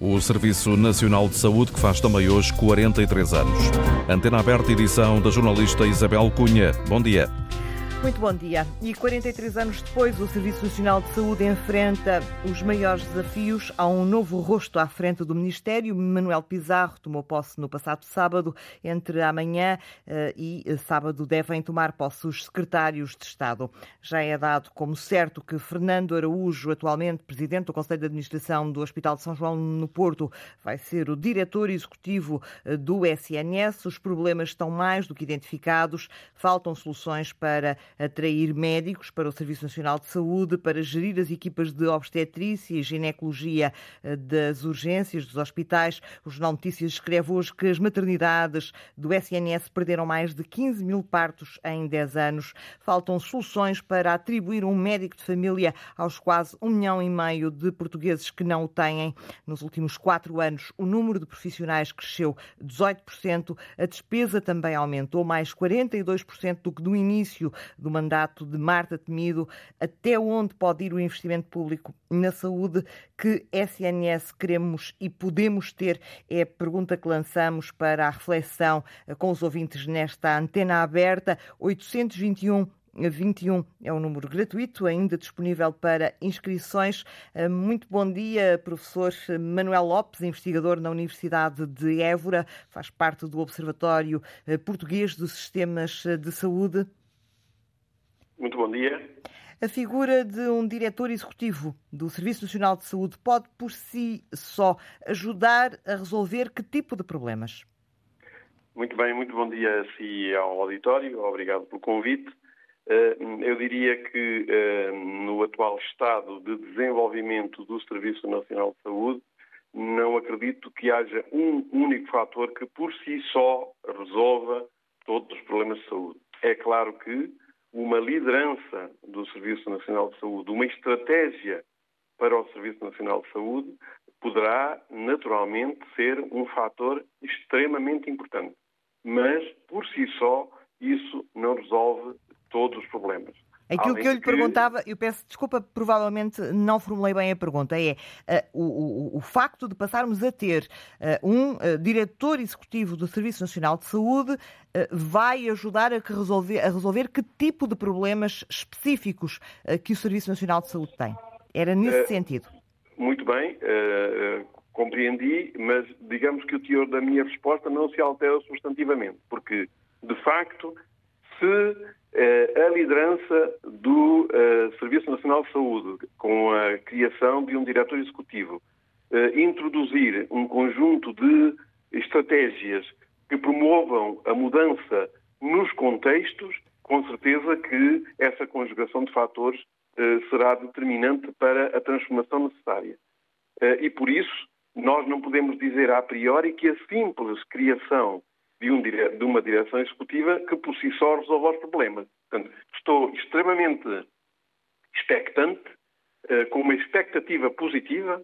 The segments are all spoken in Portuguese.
O Serviço Nacional de Saúde, que faz também hoje 43 anos. Antena aberta, edição da jornalista Isabel Cunha. Bom dia. Muito bom dia. E 43 anos depois, o Serviço Nacional de Saúde enfrenta os maiores desafios. Há um novo rosto à frente do Ministério. Manuel Pizarro tomou posse no passado sábado. Entre amanhã uh, e sábado devem tomar posse os secretários de Estado. Já é dado como certo que Fernando Araújo, atualmente presidente do Conselho de Administração do Hospital de São João no Porto, vai ser o diretor executivo eh, do SNS. Os problemas estão mais do que identificados. Faltam soluções para atrair médicos para o Serviço Nacional de Saúde, para gerir as equipas de obstetrícia e ginecologia eh, das urgências dos hospitais. O Jornal Notícias escreve hoje que as maternidades do SNS perderam mais de 15 mil partos em 10 anos. Faltam soluções para atribuir um médico de família aos quase um milhão e meio de portugueses que não o têm. Nos últimos quatro anos, o número de profissionais cresceu 18%, a despesa também aumentou mais 42% do que no início do mandato de Marta Temido, até onde pode ir o investimento público na saúde que SNS queremos e podemos ter? É a pergunta que lançamos para a reflexão com os ouvintes nesta antena aberta. 821 21 é um número gratuito, ainda disponível para inscrições. Muito bom dia, professor Manuel Lopes, investigador na Universidade de Évora, faz parte do Observatório Português dos Sistemas de Saúde. Muito bom dia. A figura de um diretor executivo do Serviço Nacional de Saúde pode, por si só, ajudar a resolver que tipo de problemas? Muito bem, muito bom dia a si e ao auditório. Obrigado pelo convite. Eh, eu diria que eh, no atual estado de desenvolvimento do Serviço Nacional de Saúde, não acredito que haja um único fator que por si só resolva todos os problemas de saúde. É claro que uma liderança do Serviço Nacional de Saúde, uma estratégia para o Serviço Nacional de Saúde, poderá naturalmente ser um fator extremamente importante. Mas, por si só, isso não resolve todos os problemas. Aquilo Além que eu lhe que... perguntava, eu peço desculpa, provavelmente não formulei bem a pergunta, é uh, o, o, o, facto de passarmos a ter uh, um uh, diretor executivo do Serviço Nacional de Saúde vai ajudar a resolver, a resolver que tipo de problemas específicos que o Serviço Nacional de Saúde tem? Era nesse sentido. Muito bem, compreendi, mas digamos que o teor da minha resposta não se altera substantivamente, porque, de facto, se a liderança do uh, Serviço Nacional de Saúde, com a criação de um diretor executivo, uh, introduzir um conjunto de estratégias que promovam a mudança nos contextos, com certeza que essa conjugação de fatores será determinante para a transformação necessária. e por isso, nós não podemos dizer a priori que a simples criação de, um, de, uma direção executiva que por si só resolve os problemas. Portanto, estou extremamente expectante, uh, com uma expectativa positiva,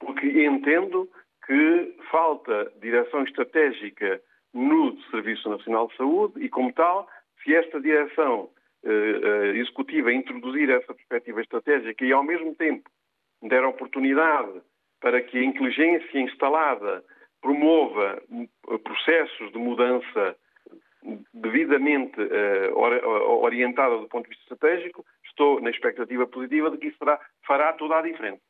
porque entendo que falta direção estratégica no Serviço Nacional de Saúde e, como tal, se esta direção uh, uh, executiva introduzir essa perspectiva estratégica e, ao mesmo tempo, der oportunidade para que a inteligência instalada promova processos de mudança devidamente uh, orientada do ponto de vista estratégico, estou na expectativa positiva de que isso fará toda a diferença.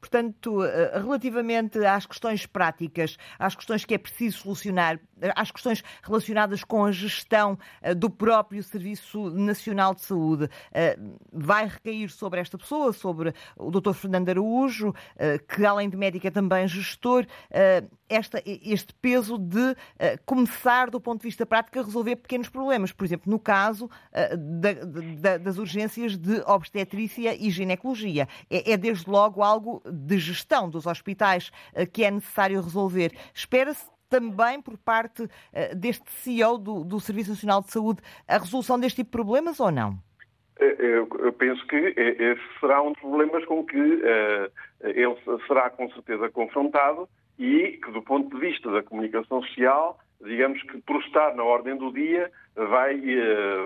Portanto, eh, relativamente às questões práticas, às questões que é preciso solucionar, eh, às questões relacionadas com a gestão eh, do próprio Serviço Nacional de Saúde, vai recair sobre esta pessoa, sobre o Dr. Fernando Araújo, que além de médico é também gestor, esta, este peso de começar, do ponto de vista prático, a resolver pequenos problemas. Por exemplo, no caso da, da, das urgências de obstetrícia e ginecologia. É, é desde logo algo de gestão dos hospitais eh, que é necessário resolver. Espera-se também por parte eh, deste CEO do, do, Serviço Nacional de Saúde a resolução deste tipo de problemas ou não? Eh, eu penso que esse será um dos problemas com que ele será com certeza confrontado e que, do ponto de vista da comunicação social, digamos que por estar na ordem do dia, vai,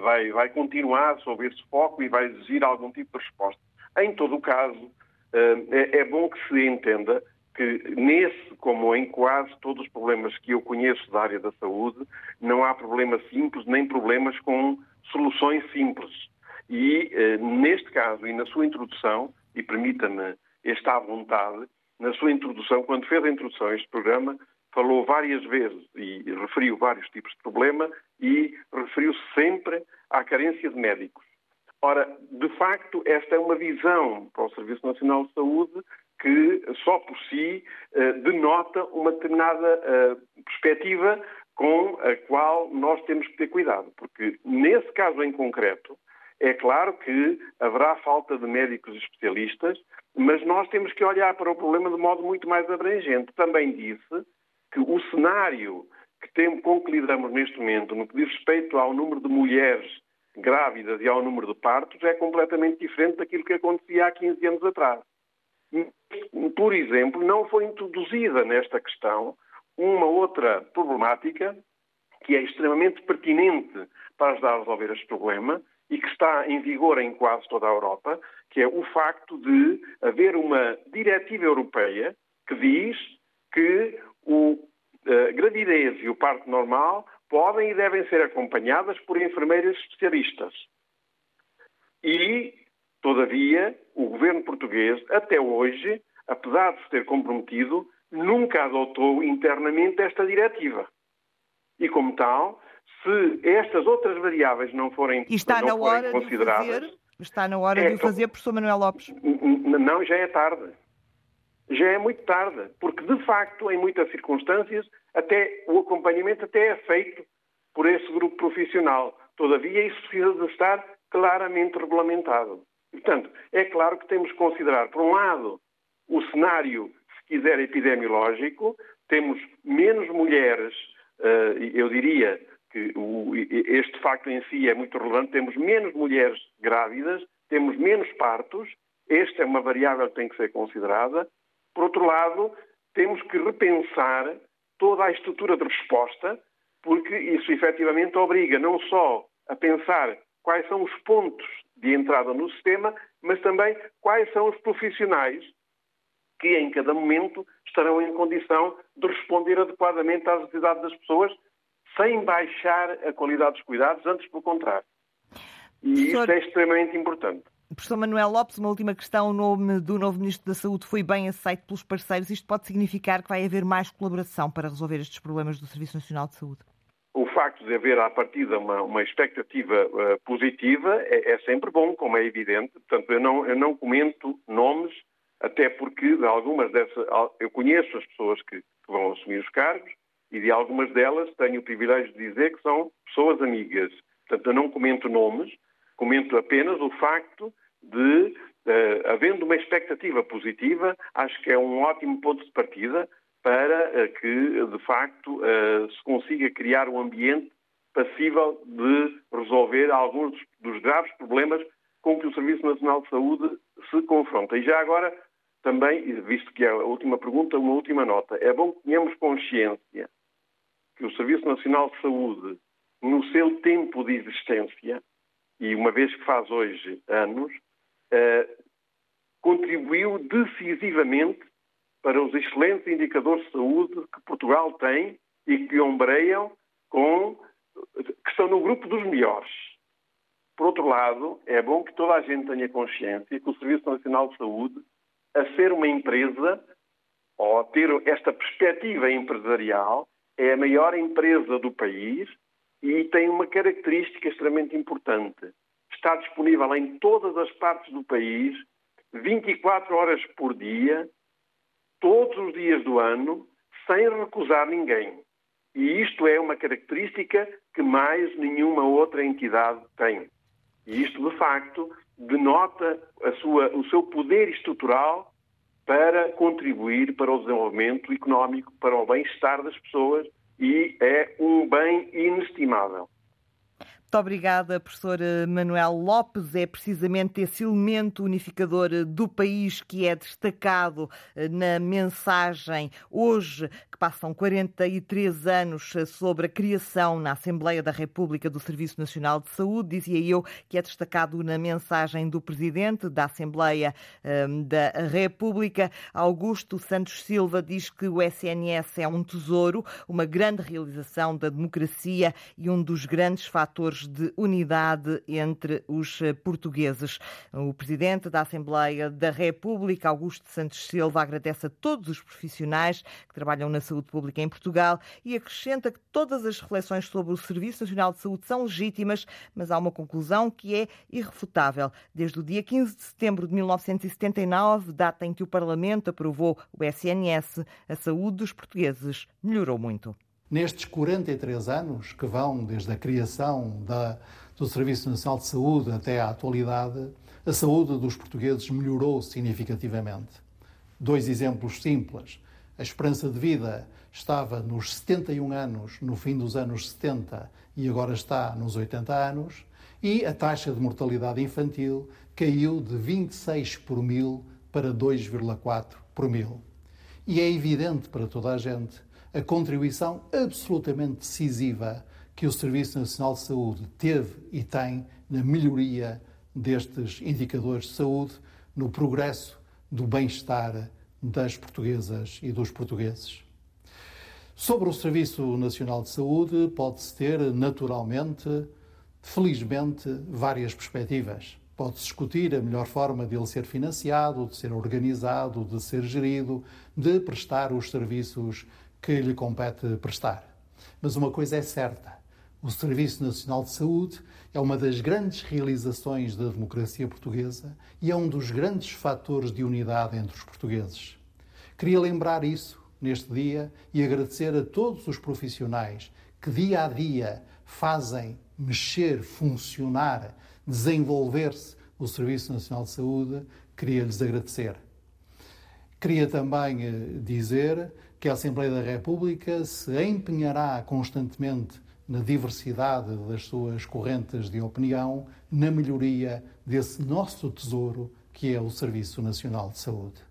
vai, vai continuar sob esse foco e vai exigir algum tipo de resposta. Em todo o caso, é, é bom que se entenda que nesse, como em quase todos os problemas que eu conheço da área da saúde, não há problemas simples nem problemas com soluções simples. E eh, neste caso, e na sua introdução, e permita-me esta vontade, na sua introdução, quando fez a introdução a este programa, falou várias vezes e referiu vários tipos de problema e referiu-se sempre à carência de médicos. Ora, de facto, esta é uma visão para o Serviço Nacional de Saúde que só por si eh, denota uma determinada eh, perspectiva com a qual nós temos que ter cuidado, porque nesse caso em concreto, é claro que haverá falta de médicos especialistas, mas nós temos que olhar para o problema de modo muito mais abrangente. Também disse que o cenário que tem, com que lidamos neste momento, no que diz respeito ao número de mulheres grávidas e ao número de partos é completamente diferente daquilo que acontecia há 15 anos atrás. Por exemplo, não foi introduzida nesta questão uma outra problemática que é extremamente pertinente para ajudar a resolver este problema e que está em vigor em quase toda a Europa, que é o facto de haver uma diretiva europeia que diz que o, a gravidez e o parto normal podem e devem ser acompanhadas por enfermeiras especialistas. E, todavia, o governo português, até hoje, apesar de se ter comprometido, nunca adotou internamente esta diretiva. E, como tal, se estas outras variáveis não forem, e está não na hora consideradas. De fazer, está na hora é, de o fazer, professor Manuel Lopes. Não, já é tarde. Já é muito tarde, porque de facto, em muitas circunstâncias, até o acompanhamento até é feito por esse grupo profissional. Todavia, isso precisa de estar claramente regulamentado. Portanto, é claro que temos que considerar, por um lado, o cenário, se quiser, epidemiológico, temos menos mulheres, eh, eu diria que este facto em si é muito relevante, temos menos mulheres grávidas, temos menos partos, esta é uma variável que tem que ser considerada. Por outro lado, temos que repensar toda a estrutura de resposta, porque isso efetivamente obriga não só a pensar quais são os pontos de entrada no sistema, mas também quais são os profissionais que em cada momento estarão em condição de responder adequadamente às necessidades das pessoas, sem baixar a qualidade dos cuidados, antes pelo contrário. E isso é extremamente importante. Professor Manuel Lopes, uma última questão. O nome do novo Ministro da Saúde foi bem aceito pelos parceiros. Isto pode significar que vai haver mais colaboração para resolver estes problemas do Serviço Nacional de Saúde? O facto de haver à partida uma, uma expectativa uh, positiva é, é, sempre bom, como é evidente. Portanto, eu não, eu não comento nomes, até porque de algumas dessas. Eu conheço as pessoas que, que vão assumir os cargos e de algumas delas tenho o privilégio de dizer que são pessoas amigas. Portanto, eu não comento nomes, comento apenas o facto de, uh, havendo uma expectativa positiva, acho que é um ótimo ponto de partida para uh, que, de facto, uh, se consiga criar um ambiente passível de resolver alguns dos, dos graves problemas com que o Serviço Nacional de Saúde se confronta. E já agora, também, visto que é a última pergunta, uma última nota. É bom que tenhamos consciência que o Serviço Nacional de Saúde, no seu tempo de existência, e uma vez que faz hoje anos, eh, contribuiu decisivamente para os excelentes indicadores de saúde que Portugal tem e que ombreiam com que estão no grupo dos melhores. Por outro lado, é bom que toda a gente tenha consciência que o Serviço Nacional de Saúde, a ser uma empresa, ou a ter esta perspectiva empresarial, é a maior empresa do país e tem uma característica extremamente importante. Está disponível em todas as partes do país, 24 horas por dia, todos os dias do ano, sem recusar ninguém. E isto é uma característica que mais nenhuma outra entidade tem. E isto, de facto, denota sua, o seu poder estrutural para contribuir para o desenvolvimento económico, para o bem-estar das pessoas e é um bem inestimável. Muito obrigada, professor Manuel Lopes. É precisamente esse elemento unificador do país que é destacado na mensagem hoje, que passam 43 anos sobre a criação na Assembleia da República do Serviço Nacional de Saúde. Dizia eu que é destacado na mensagem do Presidente da Assembleia um, da República. Augusto Santos Silva diz que o SNS é um tesouro, uma grande realização da democracia e um dos grandes fatores de unidade entre os portugueses. O Presidente da Assembleia da República, Augusto Santos Silva, agradece a todos os profissionais que trabalham na saúde pública em Portugal e acrescenta que todas as reflexões sobre o Serviço Nacional de Saúde são legítimas, mas há uma conclusão que é irrefutável. Desde o dia 15 de setembro de 1979, data em que o Parlamento aprovou o SNS, a saúde dos portugueses melhorou muito. Nestes 43 anos que vão desde a criação da, do Serviço Nacional de Saúde até à atualidade, a saúde dos portugueses melhorou significativamente. Dois exemplos simples. A esperança de vida estava nos 71 anos no fim dos anos 70 e agora está nos 80 anos, e a taxa de mortalidade infantil caiu de 26 por mil para 2,4 por mil. E é evidente para toda a gente a contribuição absolutamente decisiva que o Serviço Nacional de Saúde teve e tem na melhoria destes indicadores de saúde, no progresso do bem-estar das portuguesas e dos portugueses. Sobre o Serviço Nacional de Saúde, pode-se ter, naturalmente, felizmente, várias perspectivas. Pode-se discutir a melhor forma de ele ser financiado, de ser organizado, de ser gerido, de prestar os serviços que lhe compete prestar. Mas uma coisa é certa: o Serviço Nacional de Saúde é uma das grandes realizações da democracia portuguesa e é um dos grandes fatores de unidade entre os portugueses. Queria lembrar isso neste dia e agradecer a todos os profissionais que dia a dia fazem mexer, funcionar, desenvolver-se o Serviço Nacional de Saúde, queria lhes agradecer. Queria também eh, dizer que a Assembleia da República se empenhará constantemente na diversidade das suas correntes de opinião, na melhoria desse nosso tesouro que é o Serviço Nacional de Saúde.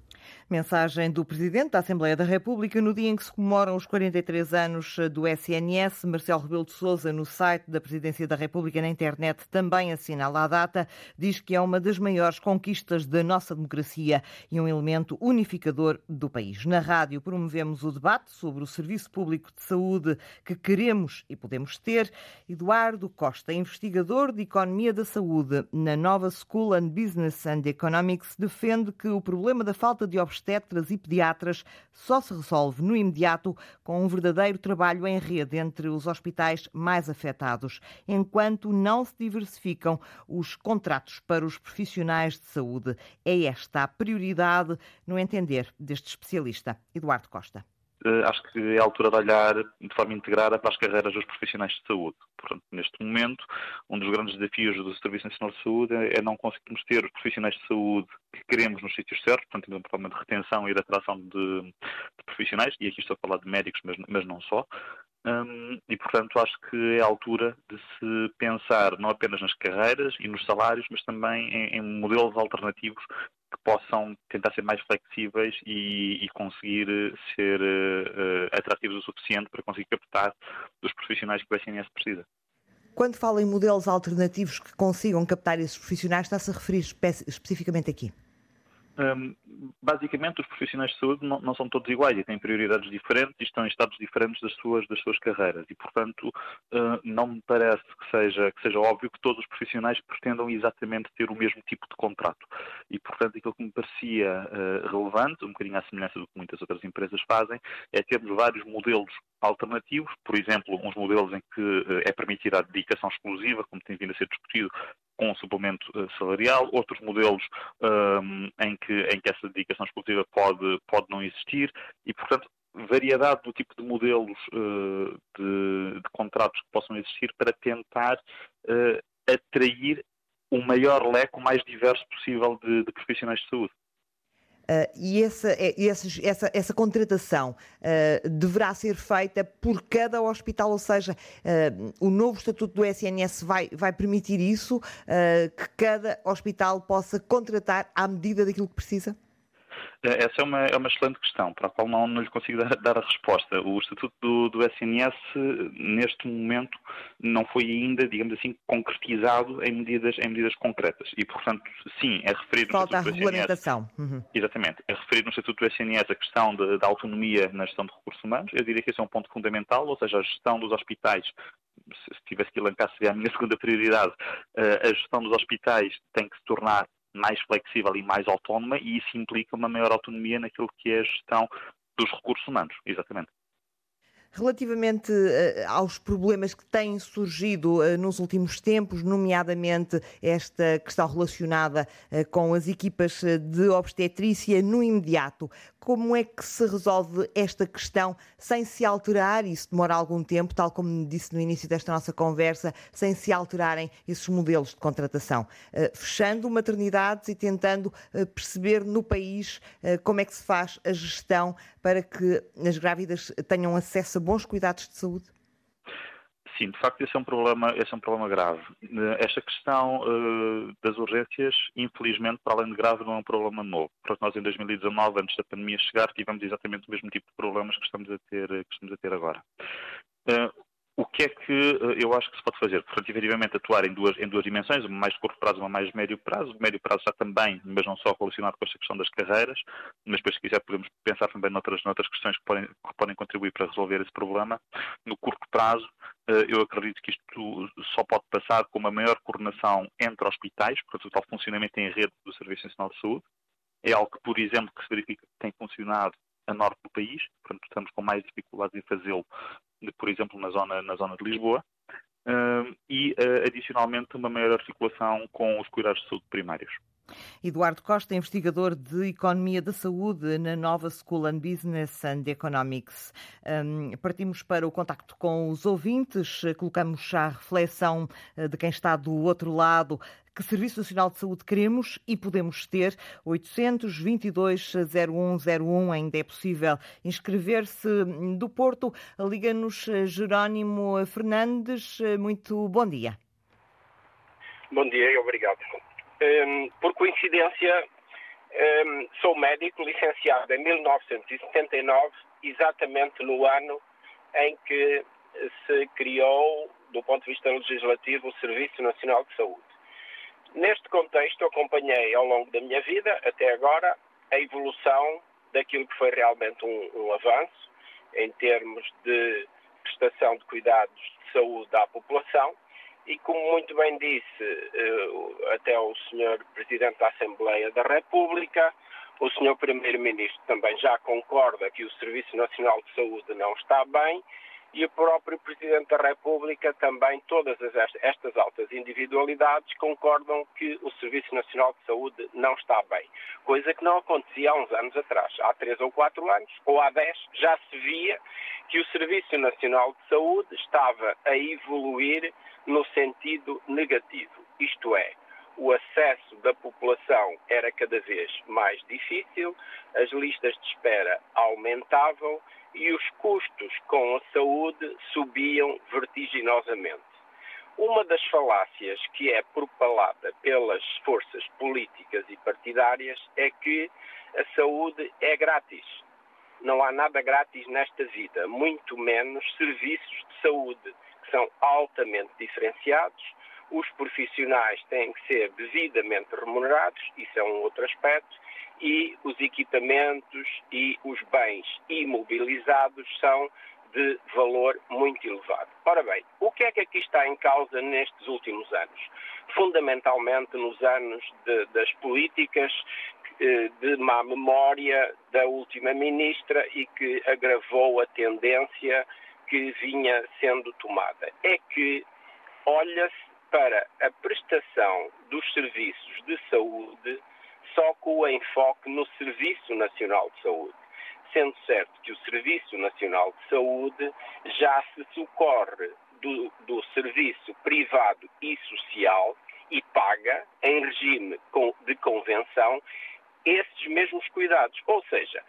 Mensagem do Presidente da Assembleia da República no dia em que se comemoram os 43 anos do SNS. Marcelo Rebelo de Sousa, no site da Presidência da República na internet, também assinala a data. Diz que é uma das maiores conquistas da nossa democracia e um elemento unificador do país. Na rádio promovemos o debate sobre o serviço público de saúde que queremos e podemos ter. Eduardo Costa, investigador de Economia da Saúde na Nova School and Business and Economics, defende que o problema da falta de obstáculos obstetras e pediatras só se resolve no imediato com um verdadeiro trabalho em rede entre os hospitais mais afetados, enquanto não se diversificam os contratos para os profissionais de saúde. É esta a prioridade no entender deste especialista, Eduardo Costa. Uh, acho que é a altura de olhar de forma integrada para as carreiras dos profissionais de saúde. Portanto, neste momento, um dos grandes desafios do Serviço Nacional de Saúde é, não conseguirmos ter os profissionais de saúde que queremos nos sítios certos, portanto, um problema de retenção e de atração de, de, profissionais, e aqui estou a falar de médicos, mas, mas não só. Um, e, portanto, acho que é a altura de se pensar não apenas nas carreiras e nos salários, mas também em, em modelos alternativos que possam tentar ser mais flexíveis e, e conseguir ser uh, atrativos o suficiente para conseguir captar dos profissionais que o SNS precisa. Quando fala em modelos alternativos que consigam captar esses profissionais, está-se a referir espe especificamente aqui? Um, basicamente, os profissionais de saúde não, não, são todos iguais e têm prioridades diferentes e estão em estados diferentes das suas, das suas carreiras. E, portanto, uh, não me parece que seja, que seja óbvio que todos os profissionais pretendam exatamente ter o mesmo tipo de contrato. E, portanto, aquilo que me parecia uh, relevante, um bocadinho à semelhança do que muitas outras empresas fazem, é termos vários modelos alternativos, por exemplo, uns modelos em que é permitida a dedicação exclusiva, como tem vindo a ser discutido, com suplemento uh, salarial, outros modelos um, em, que, em que essa dedicação exclusiva pode, pode não existir e, portanto, variedade do tipo de modelos uh, de, de, contratos que possam existir para tentar uh, atrair o maior leque, o mais diverso possível de, de profissionais de saúde. Uh, e essa, é, essa, essa, contratação uh, deverá ser feita por cada hospital, ou seja, uh, o novo estatuto do SNS vai, vai permitir isso, que cada hospital possa contratar à medida daquilo que precisa? Essa é uma, é uma excelente questão, para a qual não, não lhe consigo dar, dar, a resposta. O Estatuto do, do, SNS, neste momento, não foi ainda, digamos assim, concretizado em medidas, em medidas concretas. E, portanto, sim, é referir no Falta Estatuto a regulamentação. SNS, uhum. Exatamente. É referir no Estatuto do SNS a questão da autonomia na gestão de recursos humanos. Eu diria que esse é um ponto fundamental, ou seja, a gestão dos hospitais se tivesse que elencar, seria a minha segunda prioridade. Eh, a gestão dos hospitais tem que se tornar mais flexível e mais autónoma e isso implica uma maior autonomia naquilo que é a gestão dos recursos humanos, exatamente. Relativamente uh, aos problemas que têm surgido uh, nos últimos tempos, nomeadamente esta questão relacionada uh, com as equipas de obstetrícia no imediato, como é que se resolve esta questão sem se alterar, isso demora algum tempo, tal como disse no início desta nossa conversa, sem se alterarem esses modelos de contratação? Fechando maternidades e tentando perceber no país como é que se faz a gestão para que as grávidas tenham acesso a bons cuidados de saúde? Sim, de facto, esse é um problema, esse é um problema grave. Esta questão uh, das urgências, infelizmente, para além de grave, não é um problema novo. Porque nós, em 2019, antes da pandemia chegar, tivemos exatamente o mesmo tipo de problemas que estamos a ter, que estamos a ter agora. O que é que eh, eu acho que se pode fazer? Portanto, efetivamente atuar em duas, em duas dimensões, uma mais de curto prazo uma mais de médio prazo. O médio prazo está também, mas não só relacionado com esta questão das carreiras, mas depois, se quiser, podemos pensar também noutras, noutras questões que podem, que podem contribuir para resolver esse problema. No curto prazo, eh, eu acredito que isto só pode passar com uma maior coordenação entre hospitais, portanto, o tal funcionamento em rede do Serviço Nacional de Saúde. É algo que, por exemplo, que se verifica que tem funcionado a norte do país, portanto estamos com mais dificuldades em fazê-lo por exemplo, na zona, na zona de Lisboa, uh, e, uh, adicionalmente, uma maior articulação com os cuidados de saúde primários. Eduardo Costa, investigador de Economia da Saúde na Nova School and Business and Economics. Um, partimos para o contacto com os ouvintes, colocamos à reflexão eh, de quem está do outro lado que Serviço Nacional de Saúde queremos e podemos ter. 822-0101 ainda é possível inscrever-se do Porto. Liga-nos Jerónimo Fernandes. Muito bom dia. Bom dia e obrigado. Um, por coincidência, um, sou médico licenciado em 1979, exatamente no ano em que se criou, do ponto de vista legislativo, o Serviço Nacional de Saúde. Neste contexto, acompanhei ao longo da minha vida, até agora, a evolução daquilo que foi realmente um, um avanço em termos de prestação de cuidados de saúde à população e, como muito bem disse eh, até o Sr. Presidente da Assembleia da República, o Sr. Primeiro-Ministro também já concorda que o Serviço Nacional de Saúde não está bem e o próprio Presidente da República também, todas estas altas individualidades concordam que o Serviço Nacional de Saúde não está bem. Coisa que não acontecia há uns anos atrás. Há três ou quatro anos, ou há dez, já se via que o Serviço Nacional de Saúde estava a evoluir no sentido negativo. Isto é, o acesso da população era cada vez mais difícil, as listas de espera aumentavam e os custos com a saúde subiam vertiginosamente. Uma das falácias que é propalada pelas forças políticas e partidárias é que a saúde é grátis. Não há nada grátis nesta vida, muito menos serviços de saúde, que são altamente diferenciados. Os profissionais têm que ser devidamente remunerados, isso é um outro aspecto, e os equipamentos e os bens imobilizados são de valor muito elevado. Ora bem, o que é que aqui está em causa nestes últimos anos? Fundamentalmente nos anos de, das políticas eh, de má memória da última ministra e que agravou a tendência que vinha sendo tomada. É que olha-se para a prestação dos serviços de saúde só com o enfoque no Serviço Nacional de Saúde. Sendo certo que o Serviço Nacional de Saúde já se socorre do, do serviço privado e social e paga em regime de convenção esses mesmos cuidados. Ou seja,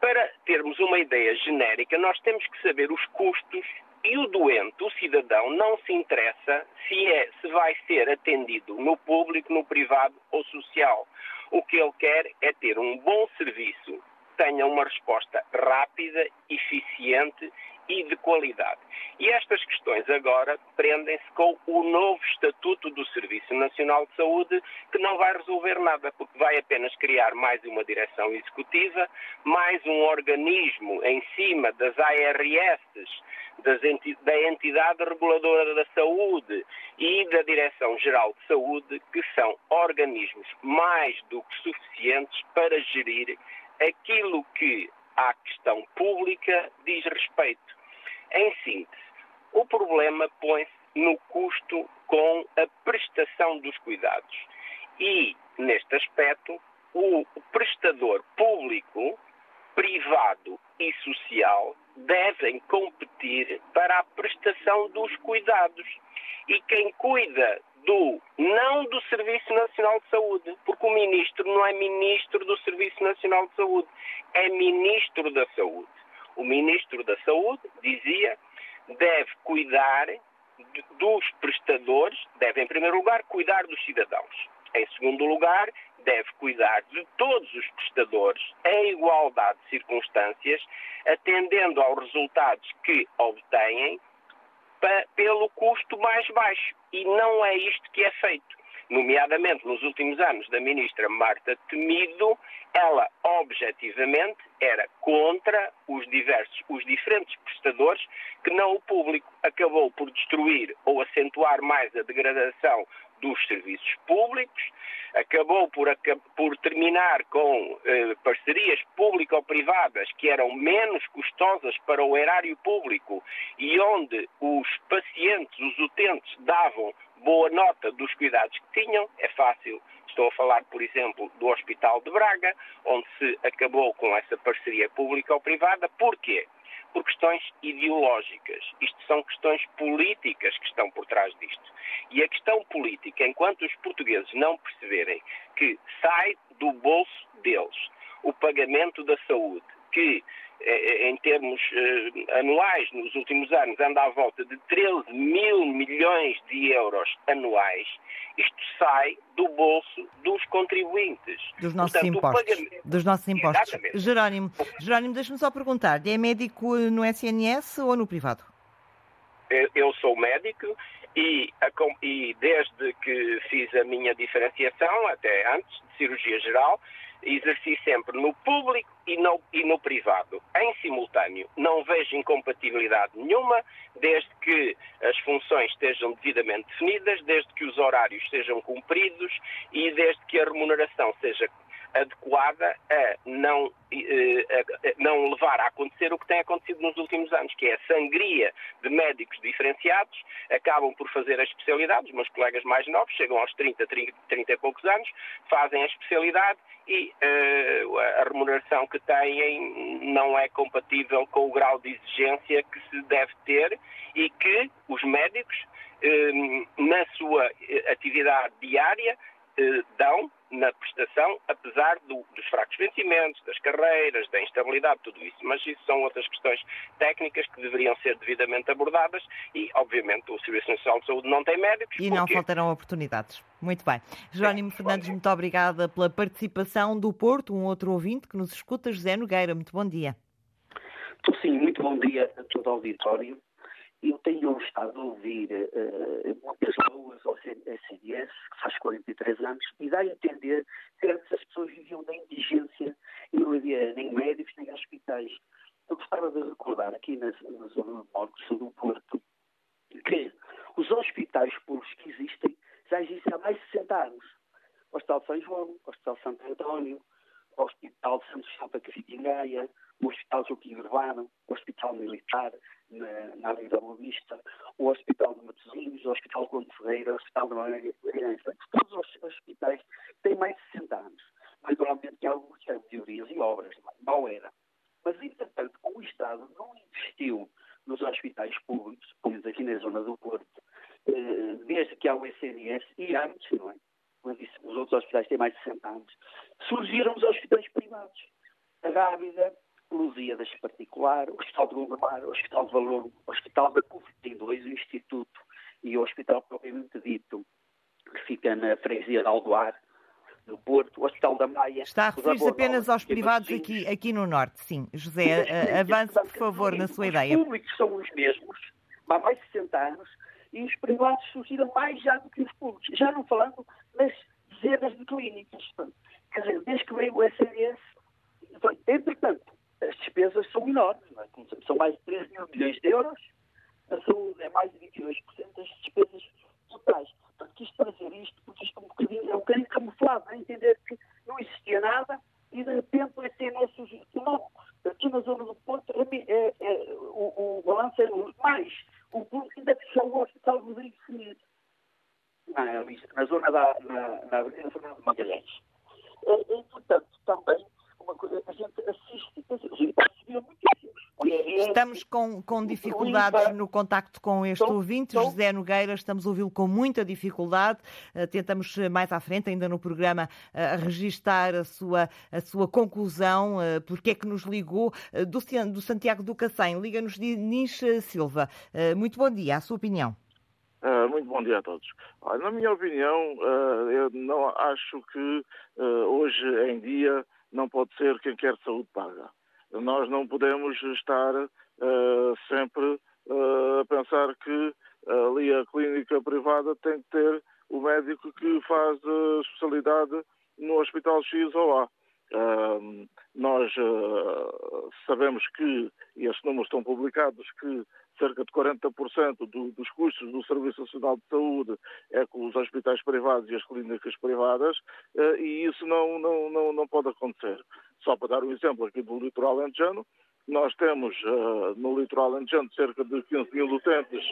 para termos uma ideia genérica, nós temos que saber os custos e o doente, o cidadão, não se interessa se, é, se vai ser atendido no público, no privado ou social. O que ele quer é ter um bom serviço, tenha uma resposta rápida, eficiente e de qualidade. E estas questões agora prendem-se com o novo Estatuto do Serviço Nacional de Saúde, que não vai resolver nada, porque vai apenas criar mais uma direção executiva, mais um organismo em cima das ARS, enti da entidade reguladora da saúde e da Direção-Geral de Saúde, que são organismos mais do que suficientes para gerir aquilo que à questão pública diz respeito. Em síntese, o problema põe-se no custo com a prestação dos cuidados. E, neste aspecto, o prestador público, privado e social devem competir para a prestação dos cuidados. E quem cuida do não do Serviço Nacional de Saúde, porque o ministro não é ministro do Serviço Nacional de Saúde, é ministro da Saúde. O ministro da Saúde dizia deve cuidar dos prestadores, deve, em primeiro lugar, cuidar dos cidadãos. Em segundo lugar, deve cuidar de todos os prestadores em igualdade de circunstâncias, atendendo aos resultados que obtêm pelo custo mais baixo. E não é isto que é feito nomeadamente nos últimos anos da ministra Marta Temido, ela objetivamente era contra os diversos, os diferentes prestadores que não o público acabou por destruir ou acentuar mais a degradação dos serviços públicos, acabou por, por terminar com eh, parcerias público-privadas que eram menos custosas para o erário público e onde os pacientes, os utentes, davam boa nota dos cuidados que tinham, é fácil. Estou a falar, por exemplo, do Hospital de Braga, onde se acabou com essa parceria pública ou privada. Porquê? Por questões ideológicas. Isto são questões políticas que estão por trás disto. E a questão política, enquanto os portugueses não perceberem que sai do bolso deles o pagamento da saúde, que é, é, em termos uh, anuais, nos últimos anos, anda à volta de 13 mil milhões de euros anuais, isto sai do bolso dos contribuintes. Dos nossos Portanto, impostos. Pagamento... Dos nossos impostos. Exatamente. Jerónimo, Jerónimo deixa-me só perguntar, é médico no SNS ou no privado? Eu sou médico e, e desde que fiz a minha diferenciação, até antes de cirurgia geral, exerci sempre no público e no, e no privado, em simultâneo. Não vejo incompatibilidade nenhuma, desde que as funções estejam devidamente definidas, desde que os horários sejam cumpridos e desde que a remuneração seja adequada a não, eh, a não levar a acontecer o que tem acontecido nos últimos anos, que é a sangria de médicos diferenciados, acabam por fazer a especialidade, os meus colegas mais novos chegam aos 30, 30, 30 e poucos anos, fazem a especialidade e uh, a remuneração que têm não é compatível com o grau de exigência que se deve ter e que os médicos, uh, na sua atividade diária, uh, dão na prestação, apesar do, dos fracos vencimentos, das carreiras, da instabilidade, tudo isso. Mas isso são outras questões técnicas que deveriam ser devidamente abordadas e, obviamente, o Serviço Nacional de Saúde não tem médicos. E não faltarão oportunidades. Muito bem. Jerónimo Fernandes, muito obrigada pela participação do Porto, um outro ouvinte que nos escuta, José Nogueira. Muito bom dia. Sim, muito bom dia a todo o auditório. Eu tenho estado a ouvir uh, muitas ruas ao CNS, que faz 43 anos, e dá a entender que antes as pessoas viviam da indigência e não havia nem médicos nem hospitais. Eu gostava de recordar aqui na, na zona norte do Porto que os hospitais públicos que existem já existem há mais de 60 anos. Hospital São João, Hospital Santo António, Hospital Santos Santa Cafitingaia, o Hospital Joaquim Urbano, o Hospital Militar, na, na Avenida Boa o Hospital de Matosinhos, o Hospital Conde Ferreira, o Hospital de Maranhão, todos os hospitais têm mais de 60 anos. Naturalmente que alguns têm teorias e obras, não era. Mas, entretanto, como o Estado não investiu nos hospitais públicos, pelo aqui na zona do Porto, eh, desde que há o SNS e antes, não é? os outros hospitais têm mais de 60 anos, surgiram os hospitais privados. A Rábida, Lusíadas particular, o Hospital de Gondomar, o Hospital de Valor, o Hospital da CUF, tem dois, o Instituto e o Hospital propriamente dito, que fica na freguesia de Aldoar, no Porto, o Hospital da Maia. Está a referir-se apenas aos privados aqui, aqui no Norte, sim. José, eh, avance, por favor, na sua ideia. Os públicos são os mesmos, há mais de 60 anos, e os privados surgiram mais já do que os públicos. Já não falando nas dezenas de clínicas. Quer dizer, desde que veio o SNS, entretanto, as despesas são enormes, é? são mais de 3 mil milhões de euros, a saúde é mais de 22% das despesas totais. Portanto, quis trazer isto, porque isto é um bocadinho, é um bocadinho camuflado, a entender que não existia nada e de repente o SNS surgiu. Não, aqui na zona do Porto, é, é, é, o, o balanço é mais. O público ainda fechou o Hospital Rodrigo Felipe. Na, na zona da na, na Avenida Fernando Magalhães. E, e, portanto, também, a gente assiste, subiram muitíssimos. Estamos com, com dificuldades no contacto com este ouvinte, José Nogueira, estamos a ouvi-lo com muita dificuldade. Uh, tentamos eh, mais à frente, ainda no programa, uh, registar a sua, a sua conclusão, uh, porque é que nos ligou uh, do, do Santiago do Cacém. Liga-nos Nis Silva. muito bom dia, a sua opinião. muito bom dia a todos. na minha opinião, eu não acho que hoje em dia não pode ser quem quer saúde paga. Nós não podemos estar uh, sempre uh, a pensar que ali a clínica privada tem que ter o médico que faz a especialidade no Hospital X ou A. Uh, nós uh, sabemos que, e estes números estão publicados, que cerca de 40% do, dos custos do Serviço Nacional de Saúde é com os hospitais privados e as clínicas privadas, uh, e isso não, não, não, não pode acontecer. Só para dar um exemplo aqui do litoral alentejano, nós temos no litoral alentejano cerca de 15 mil utentes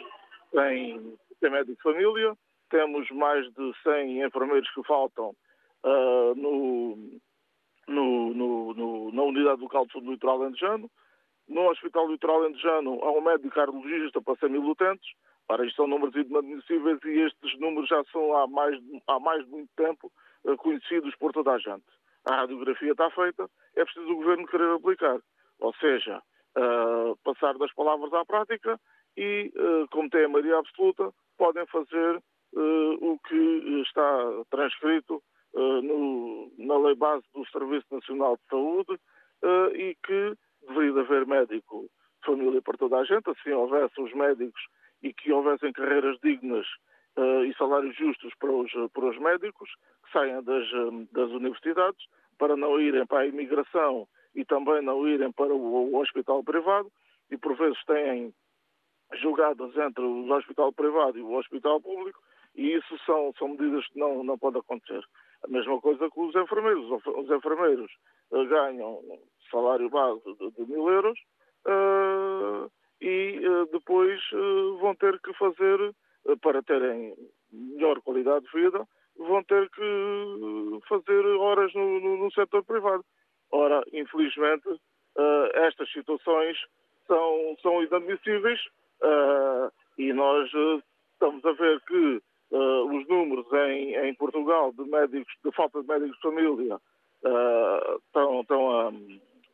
em, em médico de família, temos mais de 100 enfermeiros que faltam no no, no, no, na unidade local do litoral alentejano. No Hospital Litoral Alentejano há um médico cardiologista para 100 mil utentes. Para isto são números inadmissíveis e estes números já são há mais, há mais de muito tempo uh, conhecidos por toda a gente. A radiografia está feita, é preciso o Governo querer aplicar. Ou seja, uh, passar das palavras à prática e, uh, como tem a maioria absoluta, podem fazer o que está transcrito uh, no, na lei base do Serviço Nacional de Saúde uh, e que deveria haver médico de família para toda a gente, assim houvesse os médicos e que houvessem carreiras dignas uh, e salários justos para os, para os médicos que saiam das, das universidades para não irem para a imigração e também não irem para o, o hospital privado e por vezes têm julgadas entre o hospital privado e o hospital público e isso são, são medidas que não, não podem acontecer. A mesma coisa com os enfermeiros. Os enfermeiros uh, ganham salário base de, de mil euros uh, e uh, depois vão ter que fazer, para terem melhor qualidade de vida, vão ter que fazer horas no, no, no setor privado. Ora, infelizmente, estas situações são, são inadmissíveis e nós estamos a ver que uh, os números em, em, Portugal de médicos, de falta de médicos de família uh, estão, estão, a,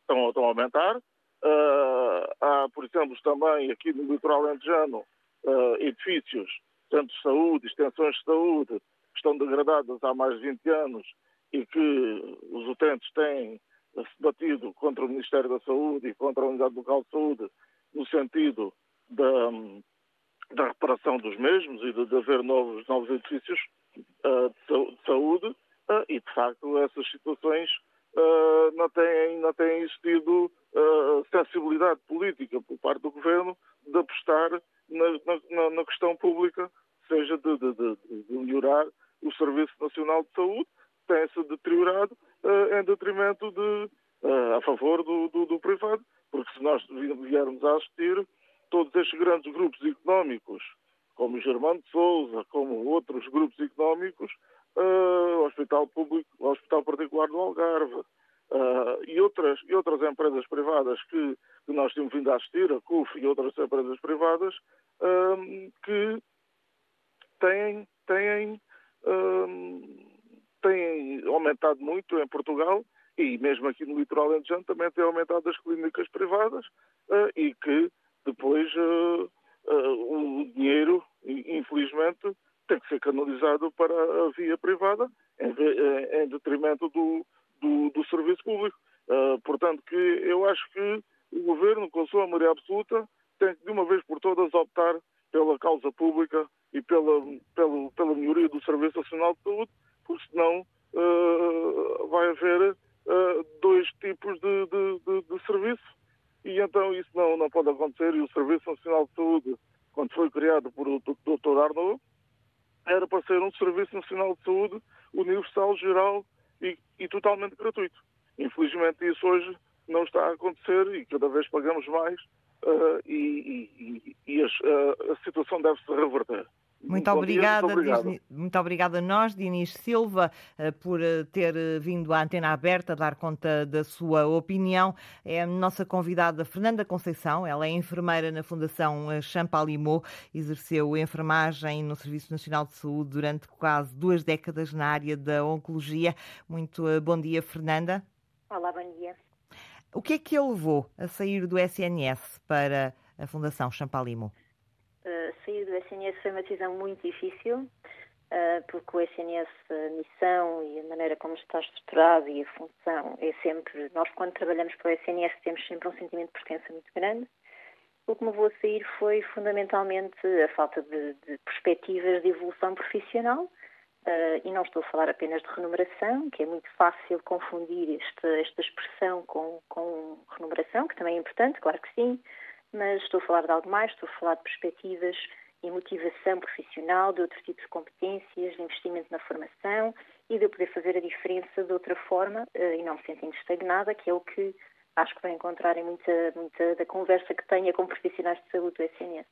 estão, estão a aumentar. Uh, há, por exemplo, também aqui no litoral antejano edifícios, centros de saúde, extensões de saúde, que estão degradadas há mais de 20 anos e que os utentes têm se batido contra o Ministério da Saúde e contra a Unidade Local de Saúde no sentido da, da reparação dos mesmos e de, de haver novos, novos edifícios uh, de, de, saúde uh, e, de facto, essas situações uh, não, têm, não existido sensibilidade política por parte do Governo de apostar na, na, na questão pública, seja de, de, de, melhorar o Serviço Nacional de Saúde, tem-se deteriorado em detrimento de, a favor do, do, do privado, porque se nós viermos a assistir todos estes grandes grupos económicos, como o Germano de Souza, como outros grupos económicos, uh, Hospital Público, Hospital Particular do Algarve. Uh, e, outras, e outras empresas privadas que, que, nós temos vindo a assistir, a CUF e outras empresas privadas, uh, que têm, têm tem aumentado muito em Portugal e mesmo aqui no litoral alentejano também tem aumentado as clínicas privadas e que depois o dinheiro, infelizmente, tem que ser canalizado para a via privada em, em detrimento do, do, do, serviço público. portanto, que eu acho que o governo, com a sua maioria absoluta, tem que de uma vez por todas optar pela causa pública e pela, pela, pela melhoria do Serviço Nacional de Saúde, porque senão vai haver uh, dois tipos de, de, de, de, serviço e então isso não, não pode acontecer e o Serviço Nacional de Saúde, quando foi criado por o Dr. Arnaud, era para ser um Serviço Nacional de Saúde universal, geral e, e totalmente gratuito. Infelizmente isso hoje não está a acontecer e cada vez pagamos mais uh, e, e, e a, a situação deve se reverter. Muito obrigada, muito, muito obrigada a nós, Dinis Silva, eh, por eh, ter eh, vindo à antena aberta a dar conta da sua opinião. É a nossa convidada Fernanda Conceição, ela é enfermeira na Fundação Champalimau, exerceu enfermagem no Serviço Nacional de Saúde durante quase duas décadas na área da oncologia. Muito bom dia, Fernanda. Olá, bom dia. O que é que a levou a sair do SNS para a Fundação Champalimau? Sair do SNS foi uma decisão muito difícil, uh, porque o SNS, a missão e a maneira como está estruturado e a função é sempre. Nós, quando trabalhamos para o SNS, temos sempre um sentimento de pertença muito grande. O que me levou a sair foi fundamentalmente a falta de, de perspectivas de evolução profissional. Uh, e não estou a falar apenas de remuneração, que é muito fácil confundir esta, esta expressão com, com que também é importante, claro que sim, mas estou a falar de algo mais, estou a falar de perspectivas e motivação profissional, de outro tipo de competências, de investimento na formação e de eu poder fazer a diferença de outra forma eh, e não me sentindo estagnada, que é o que acho que vai encontrar em muita, muita da conversa que tenha com profissionais de saúde do SNS.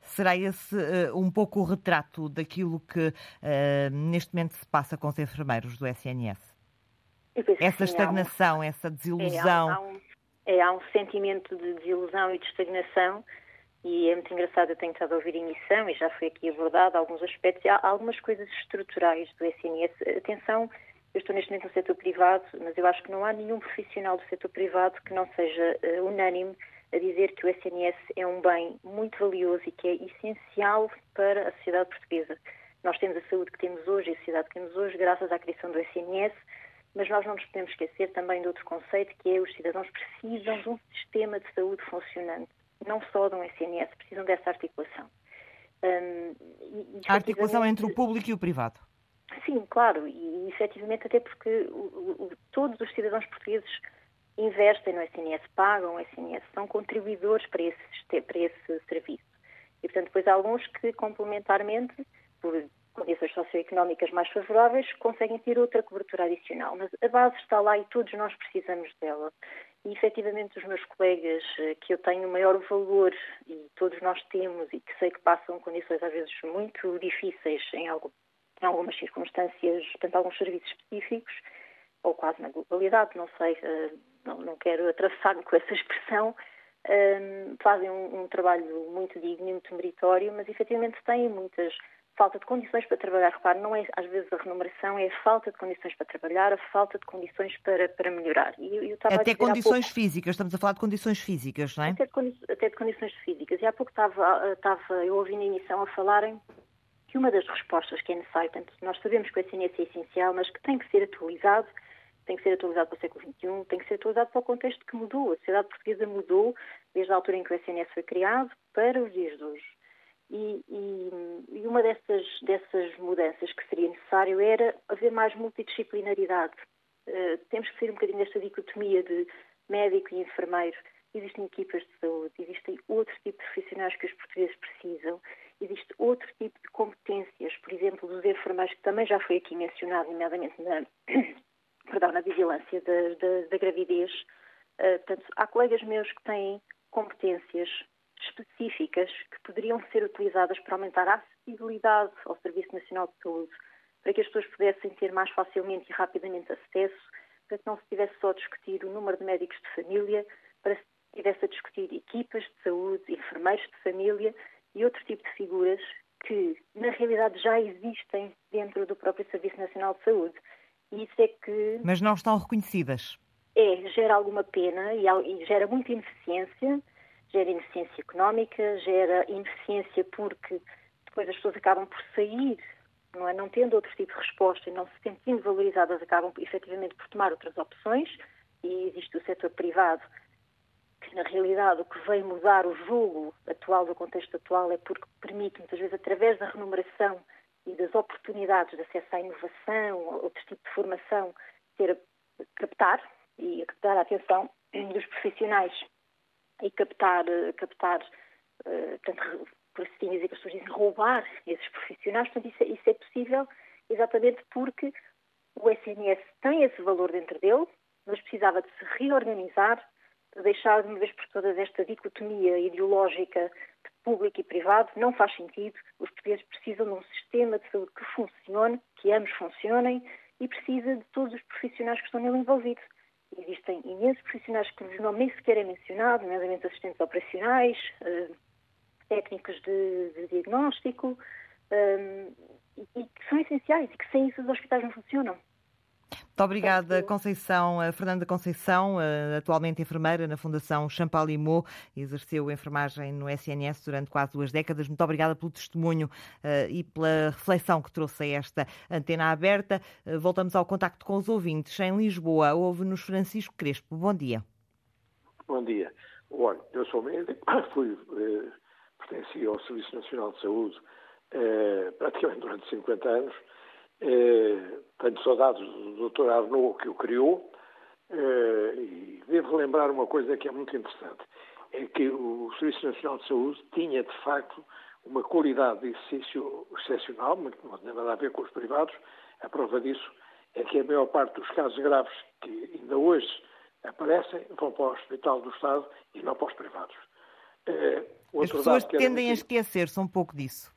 Será esse uh, um pouco o retrato daquilo que uh, neste momento se passa com os enfermeiros do SNS? Essa estagnação, essa desilusão. É, há, um, é, há um sentimento de desilusão e de estagnação e é muito engraçado, eu tenho estado a ouvir a emissão e já foi aqui abordado alguns aspectos, há algumas coisas estruturais do SNS. Atenção, eu estou neste momento no setor privado, mas eu acho que não há nenhum profissional do setor privado que não seja uh, unânime a dizer que o SNS é um bem muito valioso e que é essencial para a sociedade portuguesa. Nós temos a saúde que temos hoje e a sociedade que temos hoje graças à criação do SNS, mas nós não nos podemos esquecer também de outro conceito que é os cidadãos precisam de um sistema de saúde funcionante, não só de um SNS, precisam dessa articulação. Um, e, a articulação entre o público e o privado. Sim, claro, e, e efetivamente até porque o, o, todos os cidadãos portugueses investem no SNS, pagam o SNS, são contribuidores para esse, para esse serviço. E, portanto, depois há alguns que, complementarmente, por condições socioeconómicas mais favoráveis, conseguem ter outra cobertura adicional. Mas a base está lá e todos nós precisamos dela. E, efetivamente, os meus colegas, eh, que eu tenho maior valor e todos nós temos e que sei que passam condições às vezes muito difíceis em, algo, em algumas circunstâncias, portanto, alguns serviços específicos, ou quase na globalidade, não sei, eh, não, não quero atravessar-me com essa expressão, um, fazem um, um, trabalho muito digno muito meritório, mas efetivamente têm muitas falta de condições para trabalhar. Repare, não é às vezes a remuneração, é a falta de condições para trabalhar, a falta de condições para, para melhorar. E eu, eu até condições pouco, físicas, estamos a falar de condições físicas, não é? Até de, até de condições físicas. E há pouco estava, estava eu ouvi na emissão a falarem que uma das respostas que é necessária, portanto, nós sabemos que o SNS é essencial, mas que tem que ser atualizado, tem que ser atualizado para o século XXI, tem que ser atualizado para o contexto que mudou. A sociedade portuguesa mudou desde a altura em que o SNS foi criado para os dias de hoje. E, e, e, uma dessas, dessas mudanças que seria necessário era haver mais multidisciplinaridade. Uh, temos que sair um bocadinho desta dicotomia de médico e enfermeiro. Existem equipas de saúde, existem outro tipo de profissionais que os portugueses precisam, existe outro tipo de competências, por exemplo, dos enfermeiros, que também já foi aqui mencionado, nomeadamente na, perdão, na vigilância da, da, da gravidez. Uh, portanto, há colegas meus que têm competências específicas que poderiam ser utilizadas para aumentar a acessibilidade ao Serviço Nacional de Saúde, para que as pessoas pudessem ter mais facilmente e rapidamente acesso, para que não se tivesse só a discutir o número de médicos de família, para que se tivesse a discutir equipas de saúde, enfermeiros de família e outro tipo de figuras que, na realidade, já existem dentro do próprio Serviço Nacional de Saúde E isso é que. Mas não estão reconhecidas. É, gera alguma pena e, e gera muita ineficiência, gera ineficiência económica, gera ineficiência porque depois as pessoas acabam por sair, não é? Não tendo outro tipo de resposta e não se sentindo valorizadas, acabam efetivamente por tomar outras opções e existe o setor privado que na realidade o que vem mudar o jogo atual do contexto atual é porque permite muitas vezes através da remuneração e das oportunidades de acesso à inovação, outro tipo de formação, ter captar e captar a atenção dos profissionais e captar, captar eh, portanto, por assim dizer que as pessoas dizem, roubar esses profissionais. Portanto, isso é, isso é possível exatamente porque o SNS tem esse valor dentro dele, mas precisava de se reorganizar, de deixar de uma vez por todas esta dicotomia ideológica de público e privado. Não faz sentido. Os portugueses precisam de um sistema de saúde que funcione, que ambos funcionem e precisa de todos os profissionais que estão nele envolvidos. Existem imensos profissionais que os nomes nem sequer é mencionado, nomeadamente assistentes operacionais, eh, técnicos de, de diagnóstico, eh, e que são essenciais e que sem isso os hospitais não funcionam. Muito obrigada, Conceição, Fernanda Conceição, atualmente enfermeira na Fundação Champalimau, exerceu enfermagem no SNS durante quase duas décadas. Muito obrigada pelo testemunho eh, e pela reflexão que trouxe a esta antena aberta. Eh, voltamos ao contacto com os ouvintes. Em Lisboa, houve-nos Francisco Crespo. Bom dia. Bom dia. Olha, eu sou médico, fui, eh, pertenci ao Serviço Nacional de Saúde eh, praticamente durante 50 anos eh, tenho saudades do Dr. Arnaud que o criou eh, e devo lembrar uma coisa que é muito interessante. É que o Serviço Nacional de Saúde tinha, de facto, uma qualidade de exercício excepcional, muito, não tem nada a ver com os privados. A prova disso é que a maior parte dos casos graves que ainda hoje aparecem vão para o Hospital do Estado e não para os privados. Eh, As pessoas tendem a esquecer-se um pouco disso.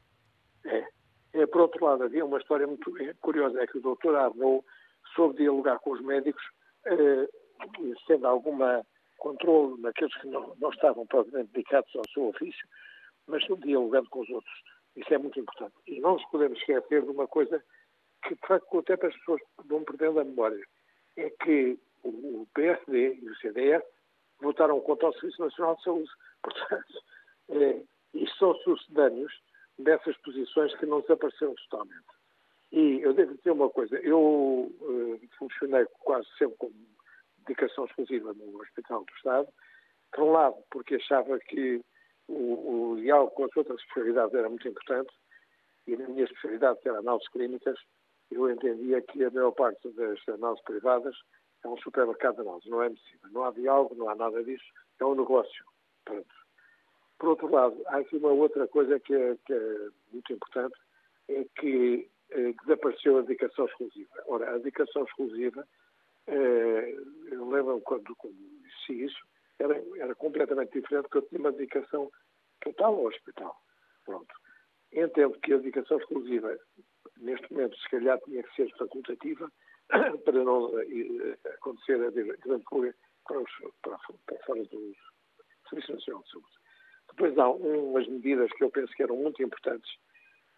É. É, por outro lado, havia uma história muito curiosa, é que o doutor Arnaud soube dialogar com os médicos, eh, sendo alguma controle naqueles que não, não estavam propriamente dedicados ao seu ofício, mas dialogando com os outros. Isso é muito importante. E não nos podemos esquecer de uma coisa que, de facto, com o tempo as pessoas vão perdendo a memória. É que o PSD e o CDS votaram contra o Serviço Nacional de Saúde. Portanto, é, isto são sucedâneos dessas posições que não desapareceram totalmente. E eu devo dizer uma coisa, eu uh, funcionei quase sempre com dedicação exclusiva no Hospital do Estado, por um lado porque achava que o, o diálogo com as outras especialidades era muito importante, e na minha especialidade, que era análises clínicas, eu entendia que a maior parte das análises privadas é um supermercado de análises, não é medicina. Não há diálogo, não há nada disso, é um negócio. Pronto. Por outro lado, há aqui uma outra coisa que é, que é muito importante, é que eh, desapareceu a dedicação exclusiva. Ora, a dedicação exclusiva, eh, eu lembro quando, disse isso, era, era completamente diferente, porque eu tinha uma dedicação total ao hospital. Pronto. Entendo que a dedicação exclusiva, neste momento, se calhar tinha que ser facultativa, para não eh, acontecer a grande fuga para, para fora do Serviço Nacional de Saúde. Depois há umas medidas que eu penso que eram muito importantes,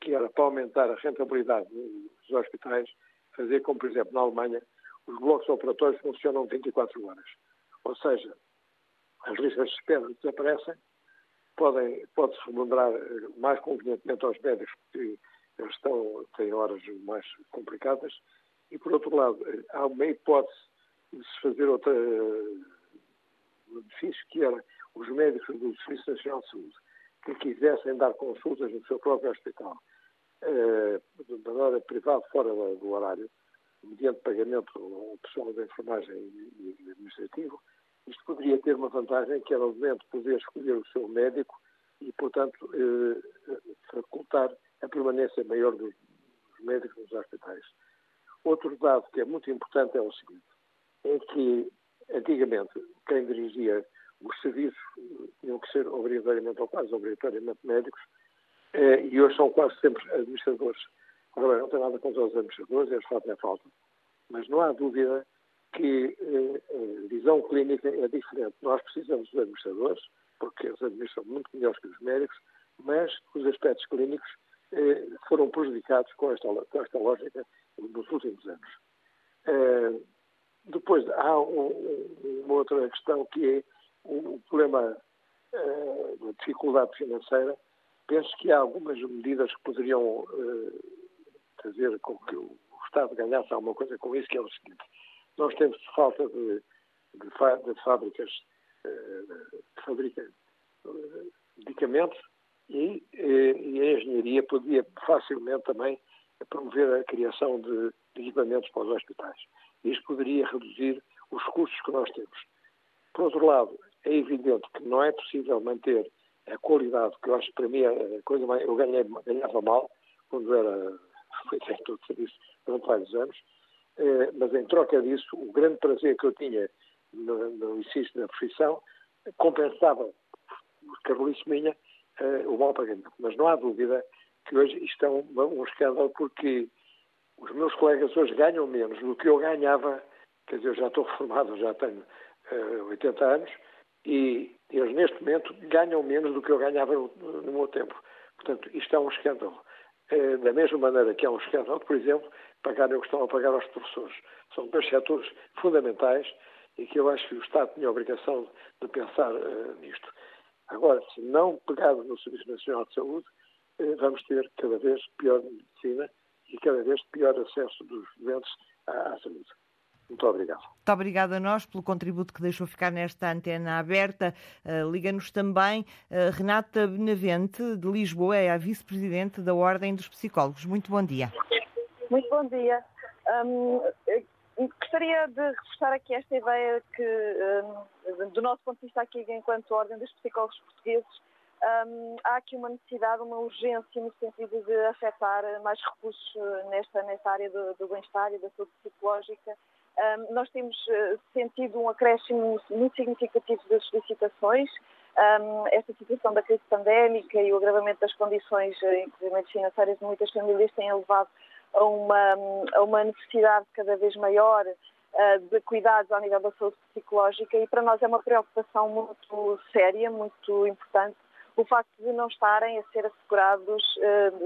que era para aumentar a rentabilidade dos hospitais, fazer como, por exemplo, na Alemanha, os blocos operatórios funcionam 24 horas. Ou seja, as listas de espera desaparecem, podem, pode-se remunerar eh, mais convenientemente aos médicos, porque eles estão, têm horas mais complicadas, e, por outro lado, eh, há uma hipótese de se fazer outra eh, benefício, que era os médicos do Serviço Nacional de Saúde que quisessem dar consultas no seu próprio hospital, eh, de maneira privada, fora do horário, mediante pagamento ao pessoal da enfermagem e, e administrativo, isto poderia ter uma vantagem que era, obviamente, poder escolher o seu médico e, portanto, eh, facultar a permanência maior dos médicos nos hospitais. Outro dado que é muito importante é o seguinte, é que, antigamente, quem dirigia os serviços tinham que ser obrigatoriamente ou quase obrigatoriamente médicos eh, e hoje são quase sempre administradores. Ora bem, não tem nada contra os administradores, eles fazem falta, mas não há dúvida que eh, a visão clínica é diferente. Nós precisamos dos administradores, porque eles administram muito melhor que os médicos, mas os aspectos clínicos eh, foram prejudicados com esta, com esta lógica nos últimos anos. Uh, depois há um, uma outra questão que é o, problema uh, da dificuldade financeira. Penso que há algumas medidas que poderiam uh, fazer com que o Estado ganhasse alguma coisa com isso, que é o seguinte. Nós temos falta de, de, de fábricas que fabricam medicamentos e, e, a engenharia podia facilmente também promover a criação de, de equipamentos para os hospitais. Isto poderia reduzir os custos que nós temos. Por outro lado, é evidente que não é possível manter a qualidade, que eu acho que para mim a coisa mais, eu ganhei, ganhava mal quando era diretor de serviço durante vários anos, eh, mas em troca disso, o grande prazer que eu tinha no, no exercício da profissão compensava, carolice minha, eh, o mal pagamento. Mas não há dúvida que hoje isto é um, um escândalo porque os meus colegas hoje ganham menos do que eu ganhava, quer dizer, eu já estou reformado, já tenho uh, 80 anos, e eles neste momento ganham menos do que eu ganhava no, no meu tempo. Portanto, isto é um escândalo. Uh, da mesma maneira que é um escândalo, por exemplo, pagarem o que estão a pagar aos professores. São dois setores fundamentais e que eu acho que o Estado tinha a obrigação de pensar uh, nisto. Agora, se não pegado no Serviço Nacional de Saúde, uh, vamos ter cada vez pior medicina e cada vez pior acesso dos doentes à, à saúde. Muito obrigado. Muito obrigada a nós pelo contributo que deixou ficar nesta antena aberta. Uh, Liga-nos também uh, Renata Benavente, de Lisboa, é a vice-presidente da Ordem dos Psicólogos. Muito bom dia. Muito bom dia. Um, gostaria de reforçar aqui esta ideia que, um, do nosso ponto de vista aqui, enquanto Ordem dos Psicólogos Portugueses, um, há aqui uma necessidade, uma urgência no sentido de afetar mais recursos nesta, nesta área do, do bem-estar e da saúde psicológica. Nós temos uh, sentido um acréscimo muito significativo das solicitações. Esta situação da crise pandémica e o agravamento das condições, uh, inclusive financeiras, de muitas famílias tem levado a uma, a uma necessidade cada vez maior de cuidados ao nível da saúde psicológica e para nós é uma preocupação muito séria, muito importante, o facto de não estarem a ser assegurados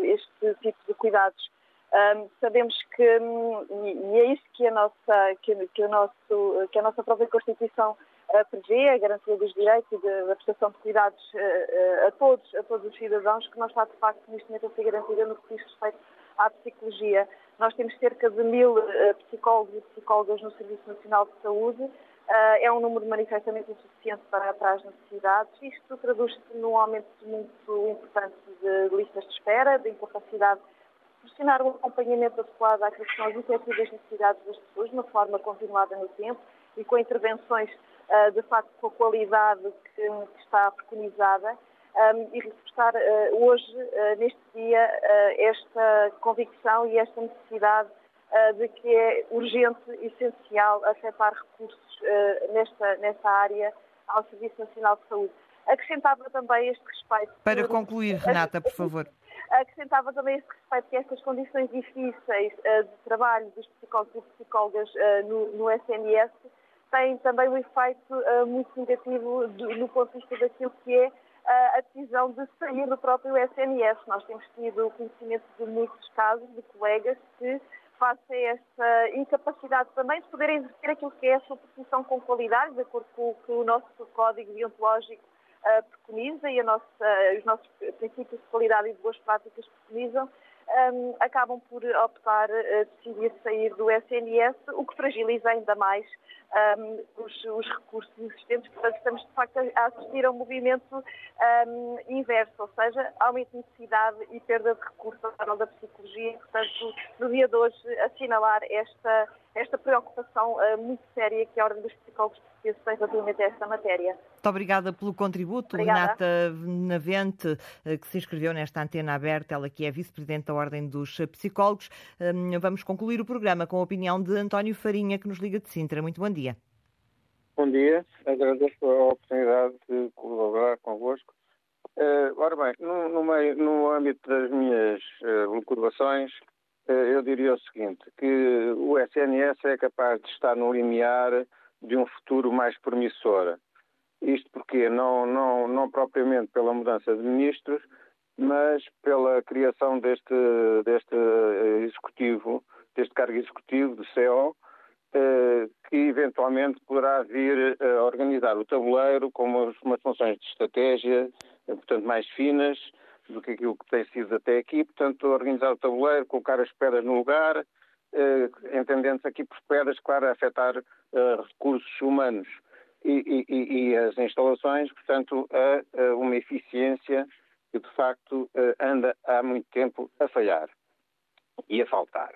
este tipo de cuidados. Um, sabemos que, um, e é isso que a nossa, que, que, o nosso, que a nossa própria Constituição uh, prevê, a garantia dos direitos e da prestação de cuidados uh, a, todos, a todos os cidadãos, que não está de facto neste momento a ser garantida no que diz respeito à psicologia. Nós temos cerca de mil psicólogos e psicólogas no Serviço Nacional de Saúde, é um número manifestamente insuficiente para, para as necessidades. Isto traduz-se num aumento muito importante de listas de espera, de incapacidade de proporcionar um acompanhamento adequado àquilo que são as efetivas necessidades das pessoas, de uma forma continuada no tempo e com intervenções, uh, de facto, com a qualidade que, que está preconizada. Um, e reforçar uh, hoje, neste dia, esta convicção e esta necessidade uh, de que é urgente e essencial afetar recursos uh, nesta, nesta área ao Serviço Nacional de Saúde. Acrescentava também este respeito. Para concluir, Renata, por favor. Acrescentava também este respeito que estas condições difíceis uh, de trabalho dos psicólogos e psicólogas no, no SNS têm também um efeito muito negativo no ponto de vista daquilo que é a decisão de sair do próprio SNS. Nós temos tido conhecimento de muitos casos de colegas que face a esta incapacidade também de poder exercer aquilo que é a sua profissão com qualidade, de acordo com o o nosso código deontológico uh, preconiza e nossa, uh, os nossos princípios de qualidade e de boas práticas preconizam, um, acabam por optar a decidir sair do SNS, o que fragiliza ainda mais um, os, os, recursos existentes. Portanto, estamos de facto a assistir a um movimento um, inverso, ou seja, aumento de necessidade e perda de recursos nível da psicologia. Portanto, no dia de hoje, assinalar esta, esta preocupação uh, muito séria que a Ordem dos Psicólogos Portugueses tem relativamente a esta matéria. Muito obrigada pelo contributo, obrigada. Renata Navente, uh, que se inscreveu nesta antena aberta, ela que é vice-presidente da Ordem dos Psicólogos. Um, vamos concluir o programa com a opinião de António Farinha, que nos liga de Sintra. Muito bom dia. Bom dia, agradeço a oportunidade de colaborar convosco. Uh, ora bem, no, no, meio, no âmbito das minhas uh, eu diria o seguinte, que o SNS é capaz de estar no limiar de um futuro mais promissor. Isto porque não, não, não propriamente pela mudança de ministros, mas pela criação deste, deste executivo, deste cargo executivo, de CEO, que eventualmente poderá vir a organizar o tabuleiro com umas funções de estratégia, portanto, mais finas do que aquilo que tem sido até aqui. Portanto, organizar o tabuleiro, colocar as pedras no lugar, entendendo-se aqui por pedras, claro, a afetar recursos humanos e, e, e, as instalações, portanto, a, a uma eficiência que de facto anda há muito tempo a falhar e a faltar.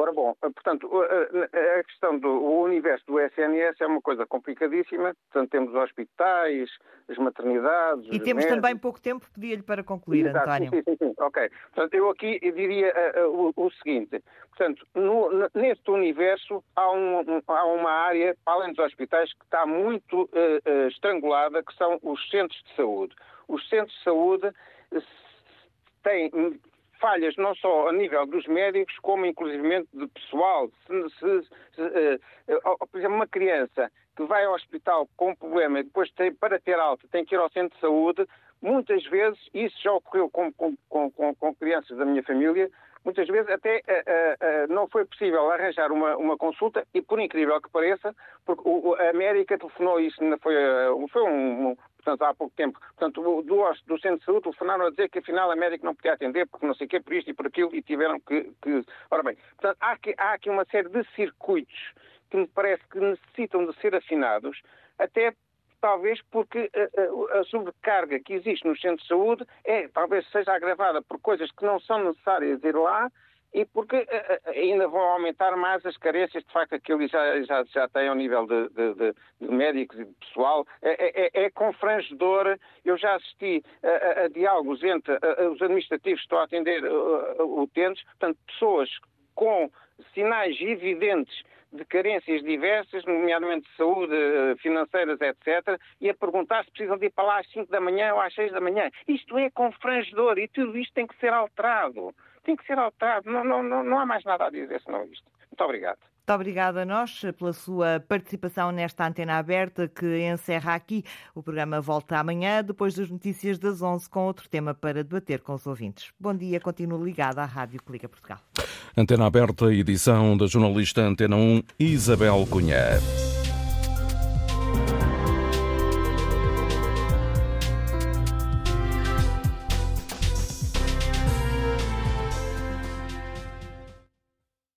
Ora bom, portanto, a questão do universo do SNS é uma coisa complicadíssima. Portanto, temos hospitais, as maternidades. E temos médicos. também pouco tempo, pedia-lhe para concluir, Exato, António. Sim, sim, sim. Ok. Portanto, eu aqui diria uh, uh, o, o, seguinte: portanto, no, neste universo há, um, um, há, uma área, além dos hospitais, que está muito uh, estrangulada, que são os centros de saúde. Os centros de saúde têm falhas não só a nível dos médicos, como inclusivamente de pessoal. Se, se, se, uh, por exemplo, uma criança que vai ao hospital com um problema e depois tem, para ter alta tem que ir ao centro de saúde, muitas vezes, isso já ocorreu com, com, com, com crianças da minha família, muitas vezes até uh, uh, não foi possível arranjar uma, uma, consulta e, por incrível que pareça, porque o, a América telefonou isso, foi, foi um, portanto, há pouco tempo. Portanto, do, do centro de saúde telefonaram a dizer que afinal a médica não podia atender porque não sei o quê, por isto e por aquilo, e tiveram que. que... Ora bem, portanto, há aqui, há aqui uma série de circuitos que me parece que necessitam de ser afinados, até talvez porque a, a, a, sobrecarga que existe nos centros de saúde é, talvez seja agravada por coisas que não são necessárias ir lá e porque uh, ainda vão aumentar mais as carências, de facto, eles já, já, já têm ao nível de, de, de, de médicos e de pessoal. É, é, é confrangedor. Eu já assisti a, a, a diálogos entre os administrativos que estão a atender uh, utentes, portanto, pessoas com sinais evidentes de carências diversas, nomeadamente de saúde, financeiras, etc., e a perguntar se precisam de ir para lá às 5 da manhã ou às 6 da manhã. Isto é confrangedor e tudo isto tem que ser alterado tem que ser alterado. Não, não, não, não há mais nada a dizer senão isto. Muito obrigado. Muito obrigada a nós pela sua participação nesta antena aberta que encerra aqui. O programa volta amanhã, depois das notícias das 11, com outro tema para debater com os ouvintes. Bom dia, continuo ligado à Rádio Clica Portugal. Antena aberta, edição da jornalista Antena 1, Isabel Cunha.